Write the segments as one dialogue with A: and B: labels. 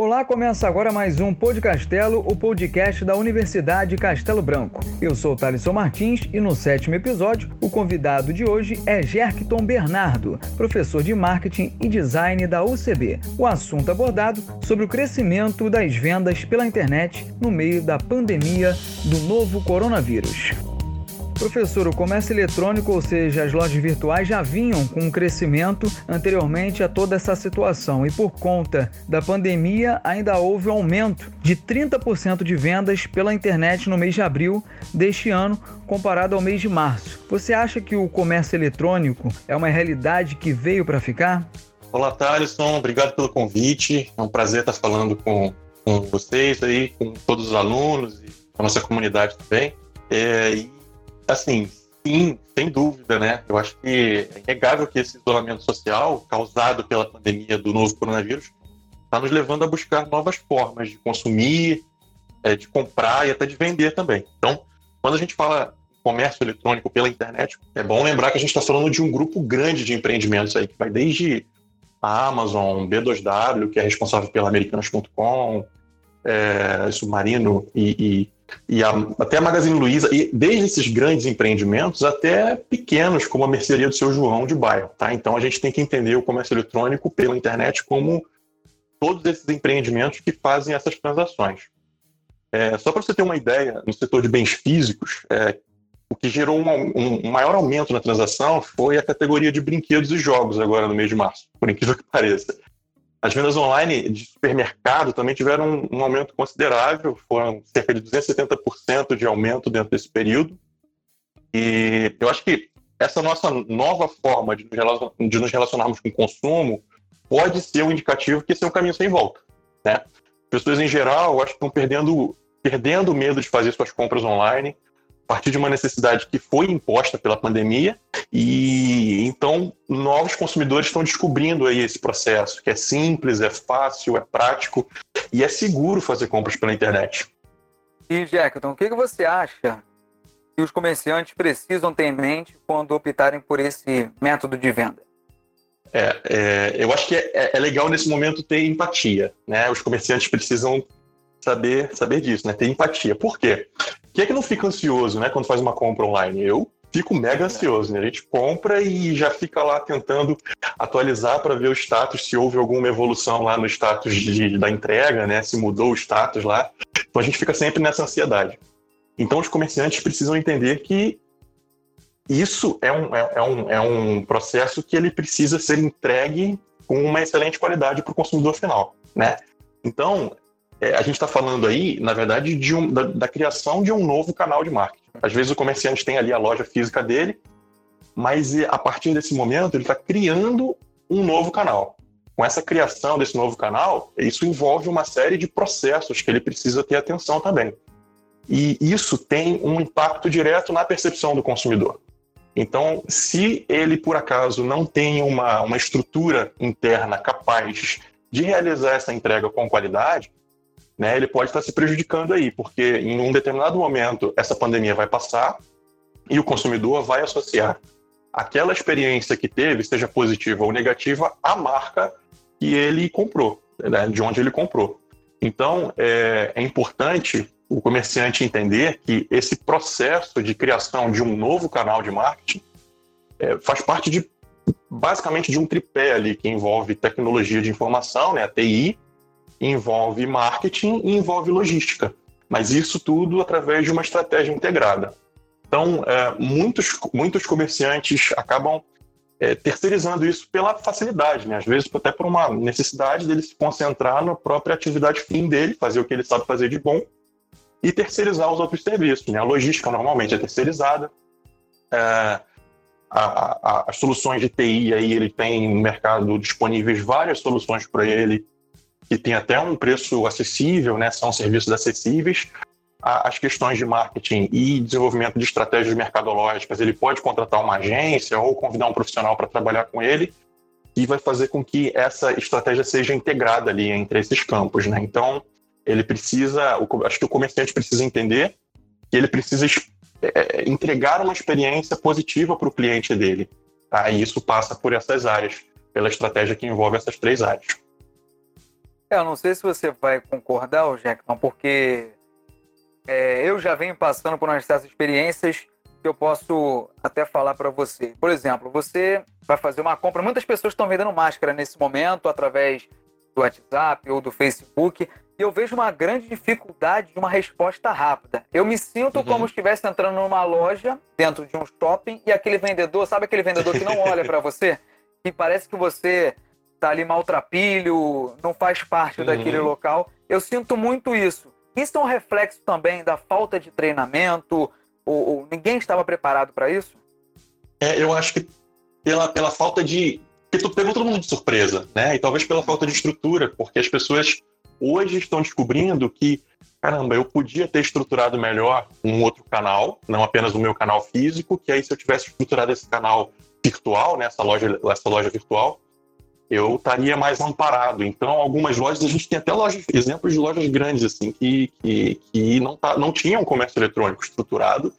A: Olá, começa agora mais um Podcastelo, o podcast da Universidade Castelo Branco. Eu sou Thalisson Martins e no sétimo episódio, o convidado de hoje é Gerkton Bernardo, professor de marketing e design da UCB. O assunto abordado sobre o crescimento das vendas pela internet no meio da pandemia do novo coronavírus. Professor, o comércio eletrônico, ou seja, as lojas virtuais, já vinham com um crescimento anteriormente a toda essa situação e por conta da pandemia ainda houve um aumento de 30% de vendas pela internet no mês de abril deste ano comparado ao mês de março. Você acha que o comércio eletrônico é uma realidade que veio para ficar?
B: Olá, Thaleson, obrigado pelo convite. É um prazer estar falando com, com vocês aí, com todos os alunos e com a nossa comunidade também. É, e assim, sim, sem dúvida, né? Eu acho que é inegável que esse isolamento social causado pela pandemia do novo coronavírus está nos levando a buscar novas formas de consumir, é, de comprar e até de vender também. Então, quando a gente fala comércio eletrônico pela internet, é bom lembrar que a gente está falando de um grupo grande de empreendimentos aí, que vai desde a Amazon, B2W, que é responsável pela Americanas.com, é, Submarino e, e e a, até a Magazine Luiza, e desde esses grandes empreendimentos até pequenos, como a mercearia do seu João de bairro. Tá? Então a gente tem que entender o comércio eletrônico pela internet como todos esses empreendimentos que fazem essas transações. É, só para você ter uma ideia, no setor de bens físicos, é, o que gerou um, um, maior aumento na transação foi a categoria de brinquedos e jogos agora no mês de março, por incrível que pareça. As vendas online de supermercado também tiveram um, um aumento considerável, foram cerca de 270% de aumento dentro desse período. E eu acho que essa nossa nova forma de nos, relacionarmos com o consumo pode ser um indicativo que esse é um caminho sem volta. Né? Pessoas em geral, acho que estão perdendo, perdendo o medo de fazer suas compras online, partir de uma necessidade que foi imposta pela pandemia e então novos consumidores estão descobrindo aí esse processo que é simples, é fácil, é prático e é seguro fazer compras pela internet.
A: E Jackson, o que você acha que os comerciantes precisam ter em mente quando optarem por esse método de venda?
B: É, é, eu acho que é, é, legal nesse momento ter empatia, né? Os comerciantes precisam saber saber disso, né? Ter empatia. Por quê? Quem é que não fica ansioso, né, quando faz uma compra online? Eu fico mega ansioso, né? A gente compra e já fica lá tentando atualizar para ver o status, se houve alguma evolução lá no status de, da entrega, né? Se mudou o status lá. Então a gente fica sempre nessa ansiedade. Então os comerciantes precisam entender que isso é um, é, é um, é um processo que ele precisa ser entregue com uma excelente qualidade para o consumidor final, né? Então, é, a gente está falando aí, na verdade, de um, da, da, criação de um novo canal de marketing. Às vezes o comerciante tem ali a loja física dele, mas a partir desse momento ele está criando um novo canal. Com essa criação desse novo canal, isso envolve uma série de processos que ele precisa ter atenção também. E isso tem um impacto direto na percepção do consumidor. Então, se ele, por acaso, não tem uma, uma estrutura interna capaz de realizar essa entrega com qualidade, né, ele pode estar se prejudicando aí, porque em um determinado momento essa pandemia vai passar e o consumidor vai associar aquela experiência que teve, seja positiva ou negativa, à marca que ele comprou, né, de onde ele comprou. Então, é, é importante o comerciante entender que esse processo de criação de um novo canal de marketing é, faz parte de basicamente de um tripé ali que envolve tecnologia de informação, né, a TI, envolve marketing e envolve logística. Mas isso tudo através de uma estratégia integrada. Então, é, muitos, muitos comerciantes acabam é, terceirizando isso pela facilidade, né? às vezes até por uma necessidade dele se concentrar na própria atividade fim dele, fazer o que ele sabe fazer de bom e terceirizar os outros serviços. Né? A logística normalmente é terceirizada, é, a, a, as soluções de TI aí ele tem no mercado disponíveis várias soluções para ele que tem até um preço acessível, né? São serviços acessíveis. As questões de marketing e desenvolvimento de estratégias mercadológicas, ele pode contratar uma agência ou convidar um profissional para trabalhar com ele e vai fazer com que essa estratégia seja integrada ali entre esses campos, né? Então, ele precisa, acho que o comerciante precisa entender que ele precisa é, entregar uma experiência positiva para o cliente dele. Tá? E isso passa por essas áreas, pela estratégia que envolve essas três áreas.
A: É, eu não sei se você vai concordar, Jackson, porque é, eu já venho passando por umas dessas experiências que eu posso até falar para você. Por exemplo, você vai fazer uma compra. Muitas pessoas estão vendendo máscara nesse momento através do WhatsApp ou do Facebook. E eu vejo uma grande dificuldade de uma resposta rápida. Eu me sinto uhum. como se estivesse entrando numa loja, dentro de um shopping, e aquele vendedor, sabe aquele vendedor que não olha para você? Que parece que você tá ali maltrapilho, não faz parte uhum. daquele local. Eu sinto muito isso. Isso é um reflexo também da falta de treinamento, ou, ou ninguém estava preparado para isso?
B: É, eu acho que pela, pela falta de. Porque tu pegou todo mundo de surpresa, né? E talvez pela falta de estrutura, porque as pessoas hoje estão descobrindo que, caramba, eu podia ter estruturado melhor um outro canal, não apenas o meu canal físico, que aí se eu tivesse estruturado esse canal virtual, né, essa loja, essa loja virtual, eu estaria mais amparado. Então, algumas lojas, a gente tem até lojas, exemplos de lojas grandes, assim, que, que, que não, tá, não tinham comércio eletrônico estruturado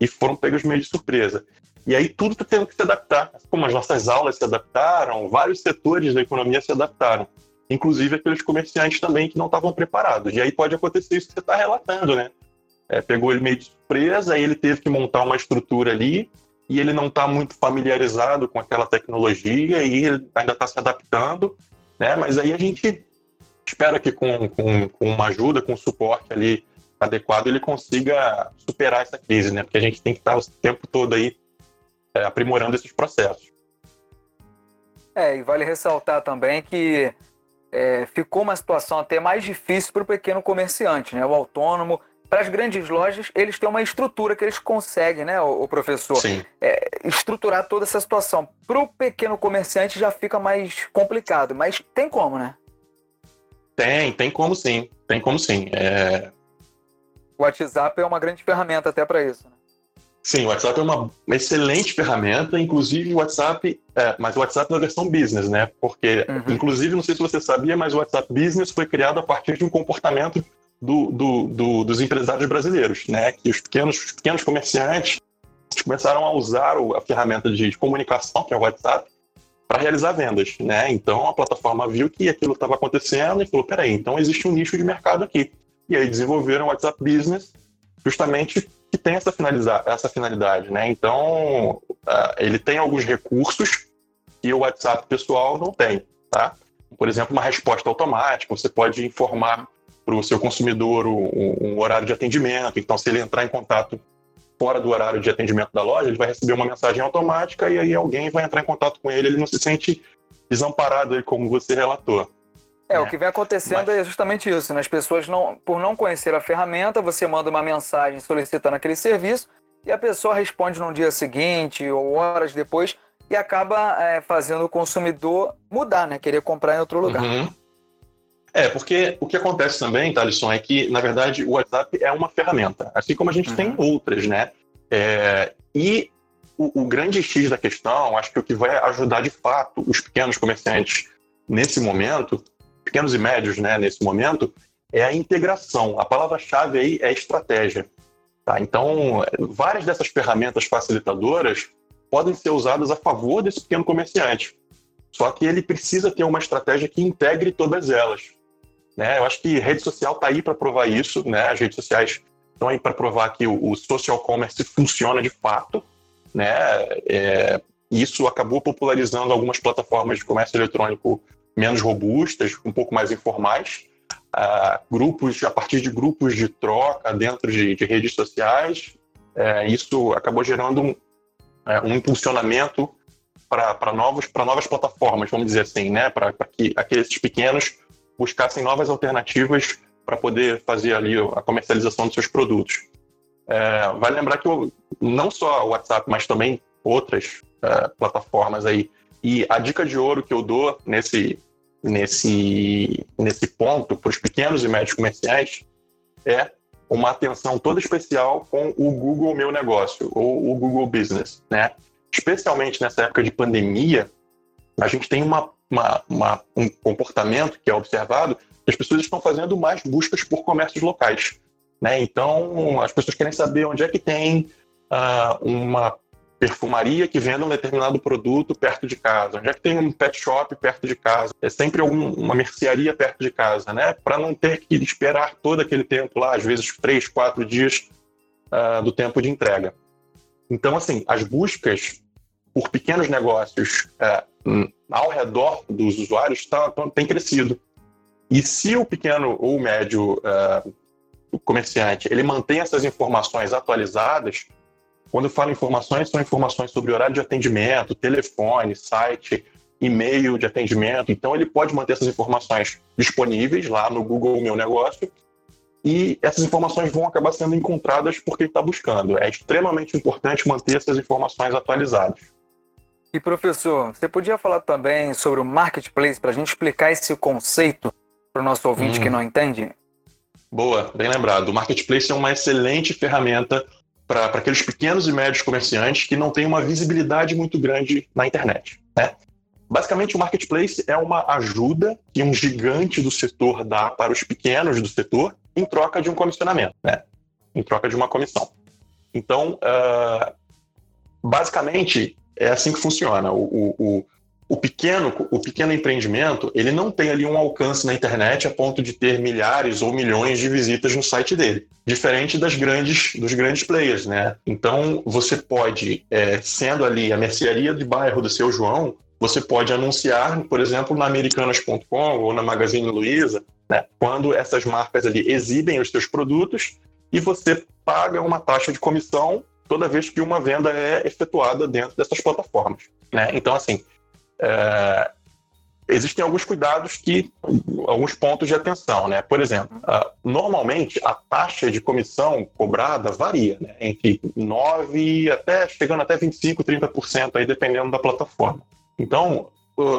B: e foram pegos meio de surpresa. E aí tudo está tendo que se adaptar. Como as nossas aulas se adaptaram, vários setores da economia se adaptaram. Inclusive aqueles comerciantes também que não estavam preparados. E aí pode acontecer isso que você está relatando, né? É, pegou ele meio de surpresa, aí ele teve que montar uma estrutura ali, e ele não está muito familiarizado com aquela tecnologia e ainda está se adaptando, né? Mas aí a gente espera que com, com, com uma ajuda, com um suporte ali adequado, ele consiga superar essa crise, né? Porque a gente tem que estar o tempo todo aí é, aprimorando esses processos.
A: É, e vale ressaltar também que é, ficou uma situação até mais difícil para o pequeno comerciante, né? O autônomo para as grandes lojas, eles têm uma estrutura que eles conseguem, né, o, professor?
B: Sim.
A: É, estruturar toda essa situação. Para o pequeno comerciante já fica mais complicado, mas tem como, né?
B: Tem, tem como sim. Tem como sim. É...
A: O WhatsApp é uma grande ferramenta até para isso, né?
B: Sim, o WhatsApp é uma excelente ferramenta, inclusive o WhatsApp, é, mas o WhatsApp na versão business, né? Porque, uhum. inclusive, não sei se você sabia, mas o WhatsApp Business foi criado a partir de um comportamento do, do, do, dos empresários brasileiros, né? Que os pequenos, os pequenos comerciantes começaram a usar a ferramenta de comunicação, que é o WhatsApp, para realizar vendas, né? Então a plataforma viu que aquilo estava acontecendo e falou: peraí, então existe um nicho de mercado aqui. E aí desenvolveram o WhatsApp Business, justamente que tem essa, finalizar, essa finalidade, né? Então uh, ele tem alguns recursos que o WhatsApp pessoal não tem, tá? Por exemplo, uma resposta automática, você pode informar para o seu consumidor um, um, horário de atendimento. Então, se ele entrar em contato fora do horário de atendimento da loja, ele vai receber uma mensagem automática e aí alguém vai entrar em contato com ele. Ele não se sente desamparado, como você relatou.
A: É, é, o que vem acontecendo Mas... é justamente isso. Né? As pessoas, não, por não conhecer a ferramenta, você manda uma mensagem solicitando aquele serviço e a pessoa responde no dia seguinte ou horas depois e acaba é, fazendo o consumidor mudar, né? Querer comprar em outro lugar.
B: Uhum. É, porque o que acontece também, Thalisson, é que, na verdade, o WhatsApp é uma ferramenta, assim como a gente uhum. tem outras, né? É, e o, o, grande X da questão, acho que o que vai ajudar de fato os pequenos comerciantes nesse momento, pequenos e médios, né, nesse momento, é a integração. A palavra-chave aí é estratégia. Tá? Então, várias dessas ferramentas facilitadoras podem ser usadas a favor desse pequeno comerciante. Só que ele precisa ter uma estratégia que integre todas elas. Né? Eu acho que rede social está aí para provar isso, né? As redes sociais estão aí para provar que o, social commerce funciona de fato, né? É, isso acabou popularizando algumas plataformas de comércio eletrônico menos robustas, um pouco mais informais, uh, grupos a partir de grupos de troca dentro de, de redes sociais. É, isso acabou gerando um, é, um impulsionamento para novas plataformas, vamos dizer assim, né? Para que aqueles pequenos buscassem novas alternativas para poder fazer ali a comercialização dos seus produtos. É, vale lembrar que não só o WhatsApp, mas também outras é, plataformas aí. E a dica de ouro que eu dou nesse, nesse, nesse ponto para os pequenos e médios comerciais é uma atenção toda especial com o Google Meu Negócio ou o Google Business, né? Especialmente nessa época de pandemia, a gente tem uma uma, uma, um comportamento que é observado, as pessoas estão fazendo mais buscas por comércios locais. Né? Então, as pessoas querem saber onde é que tem uh, uma perfumaria que venda um determinado produto perto de casa? Onde é que tem um pet shop perto de casa? É sempre algum, uma mercearia perto de casa, né? Para não ter que esperar todo aquele tempo lá, às vezes três, quatro dias uh, do tempo de entrega. Então, assim, as buscas por pequenos negócios uh, ao redor dos usuários tá, tá, tem crescido. E se o pequeno ou médio uh, comerciante ele mantém essas informações atualizadas, quando eu falo informações, são informações sobre horário de atendimento, telefone, site, e-mail de atendimento. Então, ele pode manter essas informações disponíveis lá no Google Meu Negócio e essas informações vão acabar sendo encontradas porque ele está buscando. É extremamente importante manter essas informações atualizadas.
A: E professor, você podia falar também sobre o marketplace para a gente explicar esse conceito para o nosso ouvinte hum. que não entende?
B: Boa, bem lembrado. O marketplace é uma excelente ferramenta para aqueles pequenos e médios comerciantes que não têm uma visibilidade muito grande na internet. Né? Basicamente, o marketplace é uma ajuda que um gigante do setor dá para os pequenos do setor em troca de um comissionamento, né? em troca de uma comissão. Então, uh, basicamente, é assim que funciona. O, o, o, pequeno, o pequeno empreendimento, ele não tem ali um alcance na internet a ponto de ter milhares ou milhões de visitas no site dele, diferente das grandes, dos grandes players, né? Então, você pode, é, sendo ali a mercearia de bairro do seu João, você pode anunciar, por exemplo, na Americanas.com ou na Magazine Luiza, né, quando essas marcas ali exibem os seus produtos e você paga uma taxa de comissão toda vez que uma venda é efetuada dentro dessas plataformas. Né? Então, assim, é, existem alguns cuidados que, alguns pontos de atenção, né? Por exemplo, normalmente a taxa de comissão cobrada varia, né? Entre 9 até chegando até 25, 30% aí dependendo da plataforma. Então,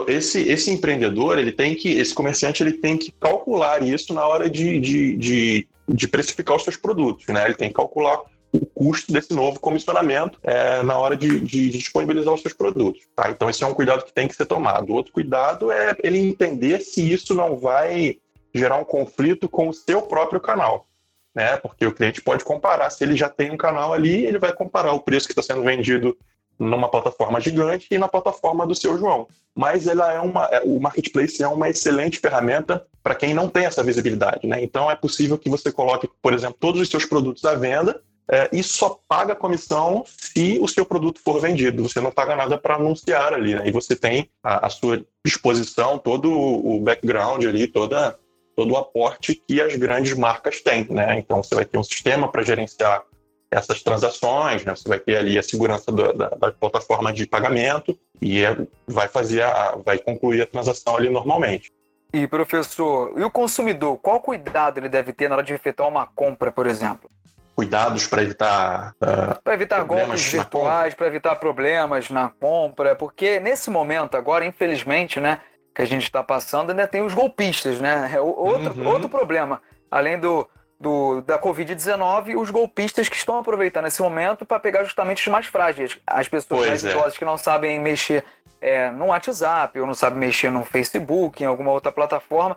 B: esse, esse empreendedor, ele tem que, esse comerciante, ele tem que calcular isso na hora de, de, de, de precificar os seus produtos, né? Ele tem que calcular o custo desse novo comissionamento é, na hora de, de, disponibilizar os seus produtos. Tá? Então, esse é um cuidado que tem que ser tomado. Outro cuidado é ele entender se isso não vai gerar um conflito com o seu próprio canal. Né? Porque o cliente pode comparar. Se ele já tem um canal ali, ele vai comparar o preço que está sendo vendido numa plataforma gigante e na plataforma do seu João. Mas ela é uma, é, o marketplace é uma excelente ferramenta para quem não tem essa visibilidade, né? Então é possível que você coloque, por exemplo, todos os seus produtos à venda é, e só paga comissão se o seu produto for vendido. Você não paga nada para anunciar ali, né? E você tem à, sua disposição todo o background ali, toda todo o aporte que as grandes marcas têm, né? Então você vai ter um sistema para gerenciar essas transações, né? Você vai ter ali a segurança do, da, da, plataforma de pagamento e é, vai fazer a, vai concluir a transação ali normalmente.
A: E professor, e o consumidor, qual cuidado ele deve ter na hora de efetuar uma compra, por exemplo?
B: Cuidados para evitar uh,
A: para evitar golpes virtuais, para evitar problemas na compra, porque nesse momento agora, infelizmente, né, que a gente está passando, ainda tem os golpistas, né? É outro, uhum. outro problema, além do do, da Covid-19 os golpistas que estão aproveitando esse momento para pegar justamente os mais frágeis. As pessoas pois mais é. idosas que não sabem mexer é, no WhatsApp ou não sabem mexer no Facebook, em alguma outra plataforma.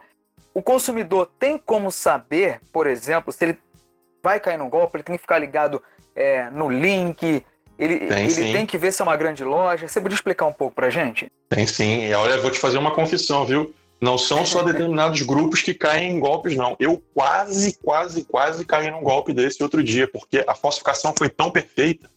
A: O consumidor tem como saber, por exemplo, se ele vai cair no golpe, ele tem que ficar ligado é, no link, ele, tem, ele tem que ver se é uma grande loja. Você podia explicar um pouco para gente?
B: Tem sim. E olha, eu vou te fazer uma confissão, viu? Não são só determinados grupos que caem em golpes, não. Eu quase, quase, quase caí num golpe desse outro dia, porque a falsificação foi tão perfeita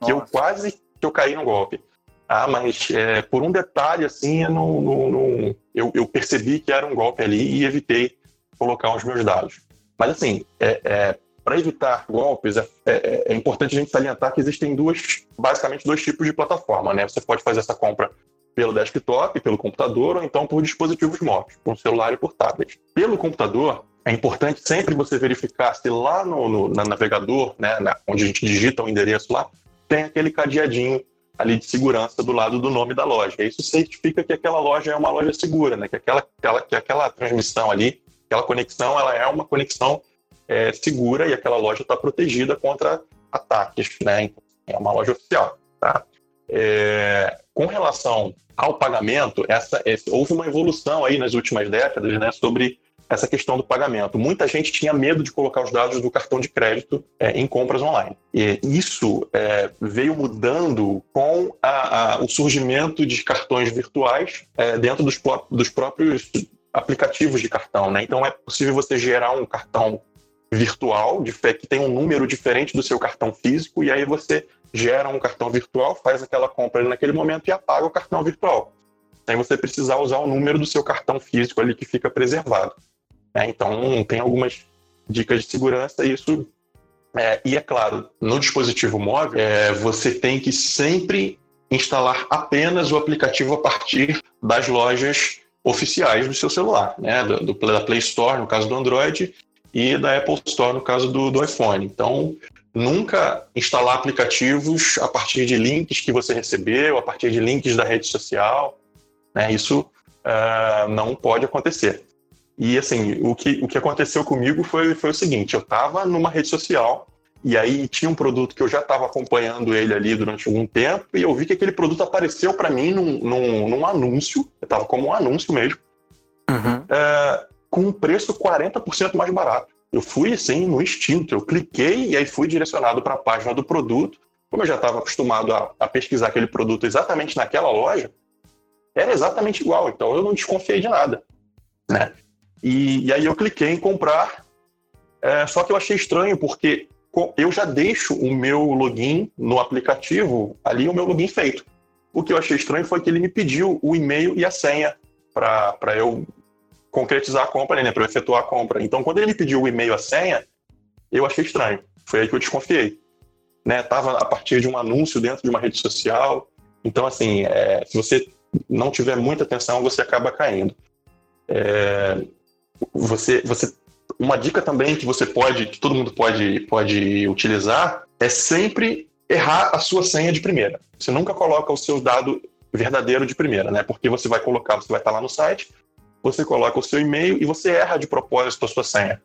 B: que Nossa. eu quase que eu caí no golpe. Ah, mas é, por um detalhe, assim, eu, não, não, não, eu, eu, percebi que era um golpe ali e evitei colocar os meus dados. Mas, assim, é, é, para evitar golpes, é, é, é, importante a gente salientar que existem duas, basicamente dois tipos de plataforma, né? Você pode fazer essa compra pelo desktop, pelo computador ou então por dispositivos móveis, por celular e por tablet. Pelo computador, é importante sempre você verificar se lá no, no na navegador, né, na, onde a gente digita o endereço lá, tem aquele cadeadinho ali de segurança do lado do nome da loja. Isso certifica que aquela loja é uma loja segura, né? que, aquela, que aquela transmissão ali, aquela conexão, ela é uma conexão é, segura e aquela loja está protegida contra ataques. Né? Então, é uma loja oficial. Tá? É, com relação ao pagamento, essa, essa, houve uma evolução aí nas últimas décadas né, sobre essa questão do pagamento. Muita gente tinha medo de colocar os dados do cartão de crédito é, em compras online. E isso é, veio mudando com a, a, o surgimento de cartões virtuais é, dentro dos, dos próprios aplicativos de cartão. Né? Então é possível você gerar um cartão virtual de que tem um número diferente do seu cartão físico e aí você gera um cartão virtual, faz aquela compra ali naquele momento e apaga o cartão virtual. Sem você precisar usar o número do seu cartão físico ali que fica preservado. É, então, tem algumas dicas de segurança, isso. É, e é claro, no dispositivo móvel, é, você tem que sempre instalar apenas o aplicativo a partir das lojas oficiais do seu celular, né? Do, do, da Play Store, no caso do Android, e da Apple Store, no caso do, do iPhone. Então, nunca instalar aplicativos a partir de links que você recebeu, a partir de links da rede social. Né? Isso uh, não pode acontecer. E assim, o que, o que aconteceu comigo foi, foi o seguinte: eu estava numa rede social e aí tinha um produto que eu já estava acompanhando ele ali durante algum tempo e eu vi que aquele produto apareceu para mim num, num, num anúncio, estava como um anúncio mesmo, uhum. é, com um preço 40% mais barato. Eu fui assim no instinto, eu cliquei e aí fui direcionado para a página do produto. Como eu já estava acostumado a, a pesquisar aquele produto exatamente naquela loja, era exatamente igual, então eu não desconfiei de nada. Né? E, e aí eu cliquei em comprar, é, só que eu achei estranho porque eu já deixo o meu login no aplicativo, ali o meu login feito. O que eu achei estranho foi que ele me pediu o e-mail e a senha para eu concretizar a compra, né, para efetuar a compra. Então, quando ele me pediu o e-mail a senha, eu achei estranho. Foi aí que eu desconfiei. Né, tava a partir de um anúncio dentro de uma rede social. Então, assim, é, se você não tiver muita atenção, você acaba caindo. É, você, você uma dica também que você pode, que todo mundo pode, pode utilizar, é sempre errar a sua senha de primeira. Você nunca coloca o seu dado verdadeiro de primeira, né? Porque você vai colocar, você vai estar lá no site, você coloca o seu e-mail e você erra de propósito a sua senha.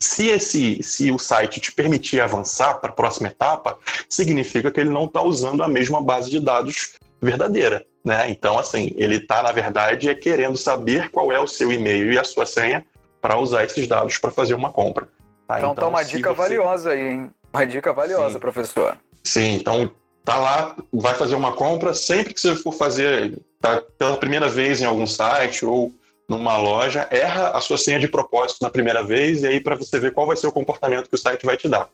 B: Se esse, se o site te permitir avançar para a próxima etapa, significa que ele não está usando a mesma base de dados verdadeira, né? Então, assim, ele está na verdade é querendo saber qual é o seu e-mail e a sua senha para usar esses dados para fazer uma compra.
A: Tá? Então, tá então tá uma dica você... valiosa aí, hein? Uma dica valiosa, Sim. professor.
B: Sim, então tá lá, vai fazer uma compra, sempre que você for fazer tá, pela primeira vez em algum site ou numa loja, erra a sua senha de propósito na primeira vez e aí para você ver qual vai ser o comportamento que o site vai te dar.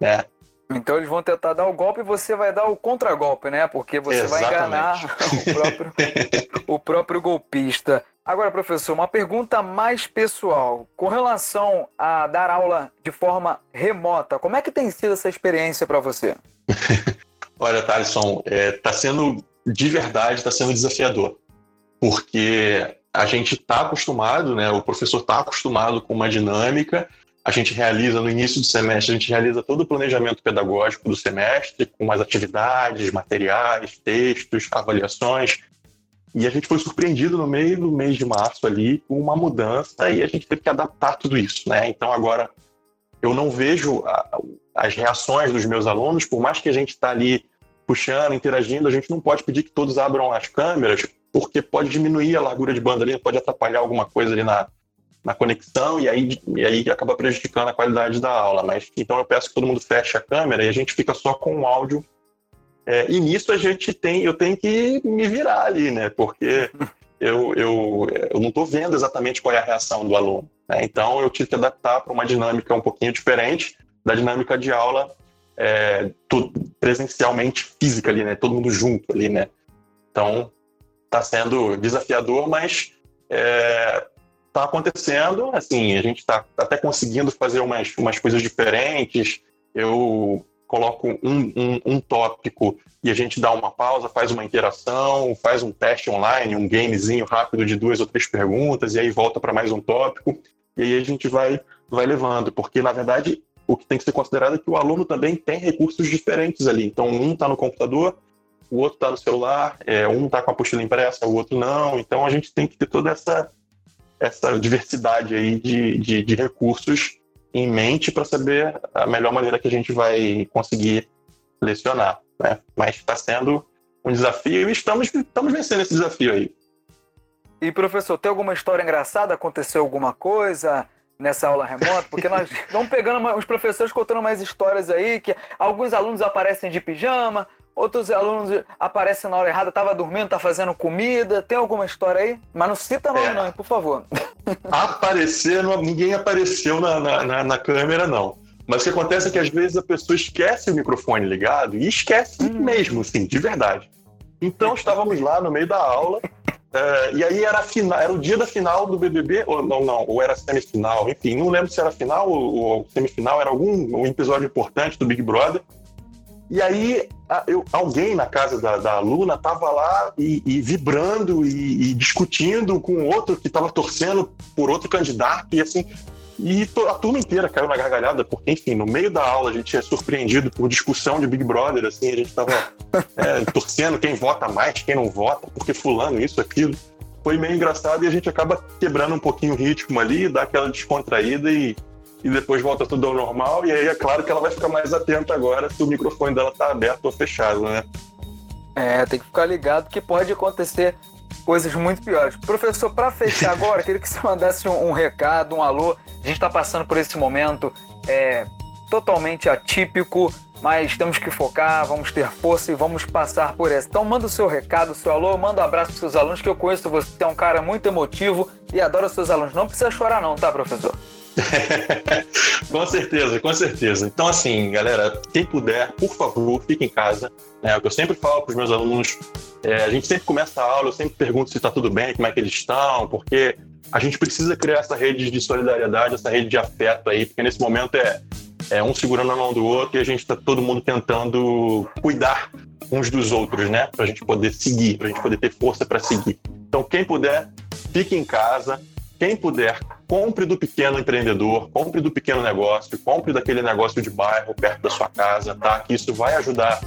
B: Né?
A: Então eles vão tentar dar o golpe e você vai dar o contragolpe, né? Porque você Exatamente. vai enganar o próprio, o próprio golpista. Agora, professor, uma pergunta mais pessoal. Com relação a dar aula de forma remota, como é que tem sido essa experiência para você?
B: Olha, Thaleson, está é, tá sendo, de verdade, está sendo desafiador. Porque a gente está acostumado, né? O professor está acostumado com uma dinâmica. A gente realiza no início do semestre, a gente realiza todo o planejamento pedagógico do semestre, com as atividades, materiais, textos, avaliações. E a gente foi surpreendido no meio do mês de março ali com uma mudança e a gente teve que adaptar tudo isso, né? Então agora eu não vejo a, as reações dos meus alunos, por mais que a gente está ali puxando, interagindo, a gente não pode pedir que todos abram as câmeras, porque pode diminuir a largura de banda ali, pode atrapalhar alguma coisa ali na, na conexão e aí, e aí acaba prejudicando a qualidade da aula. Mas então eu peço que todo mundo feche a câmera e a gente fica só com o áudio é, e nisso a gente tem, eu tenho que me virar ali, né? Porque eu, eu, eu não estou vendo exatamente qual é a reação do aluno. Né? Então eu tive que adaptar para uma dinâmica um pouquinho diferente da dinâmica de aula é, presencialmente física ali, né? Todo mundo junto ali, né? Então está sendo desafiador, mas está é, acontecendo. Assim, a gente está até conseguindo fazer umas, umas coisas diferentes. Eu coloco um, um, um, tópico e a gente dá uma pausa, faz uma interação, faz um teste online, um gamezinho rápido de duas ou três perguntas, e aí volta para mais um tópico, e aí a gente vai, vai levando, porque na verdade o que tem que ser considerado é que o aluno também tem recursos diferentes ali. Então, um está no computador, o outro está no celular, é, um está com a apostila impressa, o outro não. Então, a gente tem que ter toda essa, essa diversidade aí de, de, de recursos em mente para saber a melhor maneira que a gente vai conseguir lecionar. Né? Mas está sendo um desafio e estamos, estamos vencendo esse desafio aí.
A: E professor, tem alguma história engraçada? Aconteceu alguma coisa nessa aula remota? Porque nós vamos pegando os professores contando mais histórias aí, que alguns alunos aparecem de pijama, outros alunos aparecem na hora errada, tava dormindo, tá fazendo comida. Tem alguma história aí? Mas não cita nome é. não, por favor.
B: Aparecer, ninguém apareceu na, na, na, câmera, não. Mas o que acontece é que às vezes a pessoa esquece o microfone ligado e esquece hum. mesmo, sim, de verdade. Então estávamos lá no meio da aula, é, e aí era, final, era o dia da final do BBB, ou não, não, ou era semifinal, enfim, não lembro se era final ou, ou semifinal, era algum um episódio importante do Big Brother. E aí eu, alguém na casa da, da aluna estava lá e, e vibrando e, e, discutindo com outro que estava torcendo por outro candidato e assim e a turma inteira caiu na gargalhada porque enfim no meio da aula a gente é surpreendido por discussão de Big Brother assim a gente estava é, torcendo quem vota mais quem não vota porque fulano isso aquilo. Foi meio engraçado e a gente acaba quebrando um pouquinho o ritmo ali dá aquela descontraída e e depois volta tudo ao normal. E aí é claro que ela vai ficar mais atenta agora se o microfone dela tá aberto ou fechado, né?
A: É, tem que ficar ligado que pode acontecer coisas muito piores. Professor, para fechar agora, queria que você mandasse um, um, recado, um alô. A gente está passando por esse momento é, totalmente atípico, mas temos que focar, vamos ter força e vamos passar por essa. Então manda o seu recado, o seu alô, manda um abraço para seus alunos, que eu conheço você, é um cara muito emotivo e adora os seus alunos. Não precisa chorar não, tá, professor?
B: com certeza, com certeza. Então, assim, galera, quem puder, por favor, fique em casa. É o que eu sempre falo para os meus alunos. É, a gente sempre começa a aula, eu sempre pergunto se está tudo bem, como é que eles estão, porque a gente precisa criar essa rede de solidariedade, essa rede de afeto aí, porque nesse momento é, é um segurando a mão do outro e a gente está todo mundo tentando cuidar uns dos outros, né? Para a gente poder seguir, para a gente poder ter força para seguir. Então, quem puder, fique em casa. Quem puder, compre do pequeno empreendedor, compre do pequeno negócio, compre daquele negócio de bairro perto da sua casa, tá? Que isso vai ajudar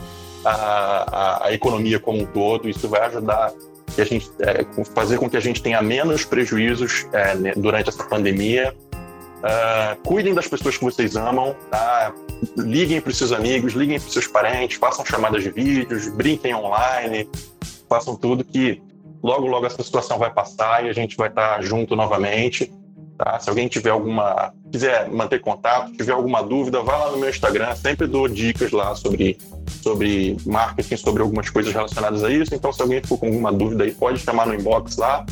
B: a, a, a economia como um todo, isso vai ajudar que a gente é, fazer com que a gente tenha menos prejuízos é, durante essa pandemia. Uh, cuidem das pessoas que vocês amam, tá? liguem para os seus amigos, liguem para os seus parentes, façam chamadas de vídeos, brinquem online, façam tudo que logo, logo essa situação vai passar e a gente vai estar junto novamente. Tá? Se alguém tiver alguma, quiser manter contato, tiver alguma dúvida, vá lá no meu Instagram, sempre dou dicas lá sobre, sobre marketing, sobre algumas coisas relacionadas a isso. Então, se alguém for com alguma dúvida aí, pode chamar no inbox lá,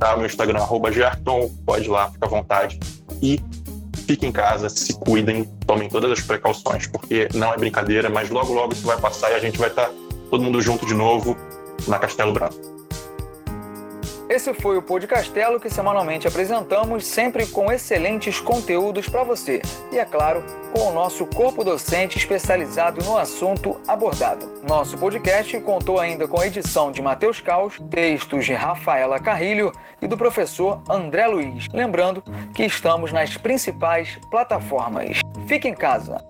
B: tá? Meu Instagram, arroba Gerton, pode lá, fica à vontade. E fiquem em casa, se cuidem, tomem todas as precauções, porque não é brincadeira, mas logo, logo isso vai passar e a gente vai estar todo mundo junto de novo na Castelo Branco.
A: Esse foi o Podcastelo que semanalmente apresentamos, sempre com excelentes conteúdos para você. E é claro, com o nosso corpo docente especializado no assunto abordado. Nosso podcast contou ainda com a edição de Matheus Caos, textos de Rafaela Carrilho e do professor André Luiz. Lembrando que estamos nas principais plataformas. Fique em casa.